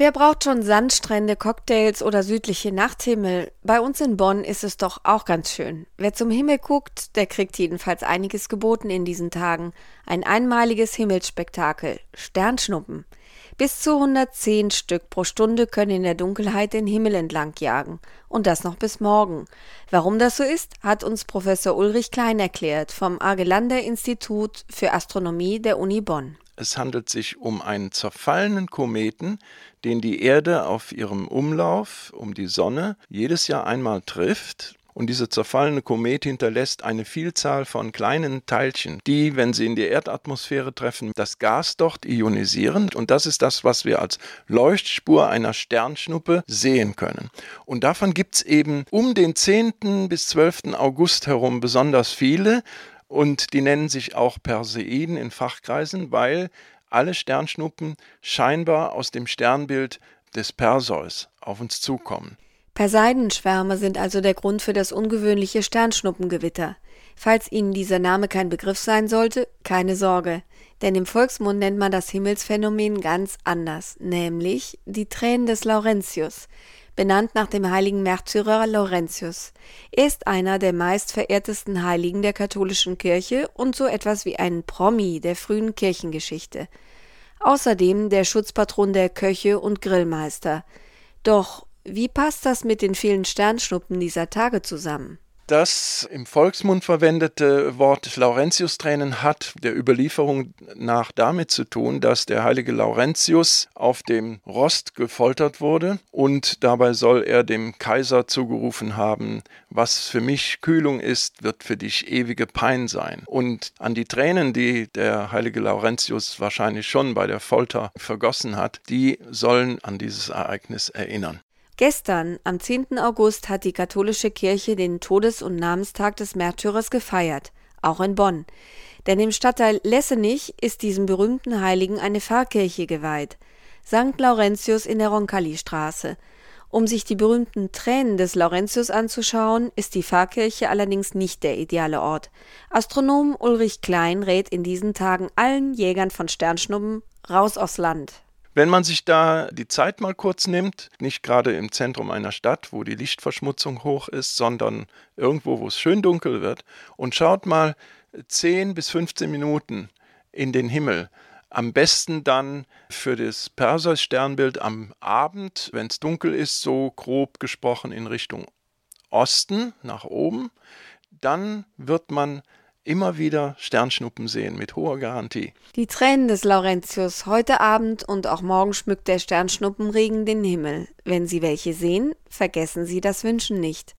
Wer braucht schon Sandstrände, Cocktails oder südliche Nachthimmel? Bei uns in Bonn ist es doch auch ganz schön. Wer zum Himmel guckt, der kriegt jedenfalls einiges geboten in diesen Tagen. Ein einmaliges Himmelsspektakel. Sternschnuppen. Bis zu 110 Stück pro Stunde können in der Dunkelheit den Himmel entlang jagen. Und das noch bis morgen. Warum das so ist, hat uns Professor Ulrich Klein erklärt vom Argelander Institut für Astronomie der Uni Bonn. Es handelt sich um einen zerfallenen Kometen, den die Erde auf ihrem Umlauf um die Sonne jedes Jahr einmal trifft. Und dieser zerfallene Komet hinterlässt eine Vielzahl von kleinen Teilchen, die, wenn sie in die Erdatmosphäre treffen, das Gas dort ionisieren. Und das ist das, was wir als Leuchtspur einer Sternschnuppe sehen können. Und davon gibt es eben um den 10. bis 12. August herum besonders viele. Und die nennen sich auch Perseiden in Fachkreisen, weil alle Sternschnuppen scheinbar aus dem Sternbild des Perseus auf uns zukommen. Perseidenschwärme sind also der Grund für das ungewöhnliche Sternschnuppengewitter. Falls Ihnen dieser Name kein Begriff sein sollte, keine Sorge, denn im Volksmund nennt man das Himmelsphänomen ganz anders, nämlich die Tränen des Laurentius, benannt nach dem heiligen Märtyrer Laurentius. Er ist einer der meistverehrtesten Heiligen der katholischen Kirche und so etwas wie ein Promi der frühen Kirchengeschichte. Außerdem der Schutzpatron der Köche und Grillmeister. Doch wie passt das mit den vielen Sternschnuppen dieser Tage zusammen? Das im Volksmund verwendete Wort Laurentius-Tränen hat der Überlieferung nach damit zu tun, dass der heilige Laurentius auf dem Rost gefoltert wurde und dabei soll er dem Kaiser zugerufen haben, was für mich Kühlung ist, wird für dich ewige Pein sein. Und an die Tränen, die der heilige Laurentius wahrscheinlich schon bei der Folter vergossen hat, die sollen an dieses Ereignis erinnern. Gestern, am 10. August, hat die katholische Kirche den Todes- und Namenstag des Märtyrers gefeiert, auch in Bonn. Denn im Stadtteil Lessenich ist diesem berühmten Heiligen eine Pfarrkirche geweiht, St. Laurentius in der Roncalli-Straße. Um sich die berühmten Tränen des Laurentius anzuschauen, ist die Pfarrkirche allerdings nicht der ideale Ort. Astronom Ulrich Klein rät in diesen Tagen allen Jägern von Sternschnuppen raus aufs Land. Wenn man sich da die Zeit mal kurz nimmt, nicht gerade im Zentrum einer Stadt, wo die Lichtverschmutzung hoch ist, sondern irgendwo, wo es schön dunkel wird, und schaut mal 10 bis 15 Minuten in den Himmel, am besten dann für das Perseus-Sternbild am Abend, wenn es dunkel ist, so grob gesprochen in Richtung Osten, nach oben, dann wird man immer wieder Sternschnuppen sehen mit hoher Garantie. Die Tränen des Laurentius heute Abend und auch morgen schmückt der Sternschnuppenregen den Himmel. Wenn Sie welche sehen, vergessen Sie das Wünschen nicht.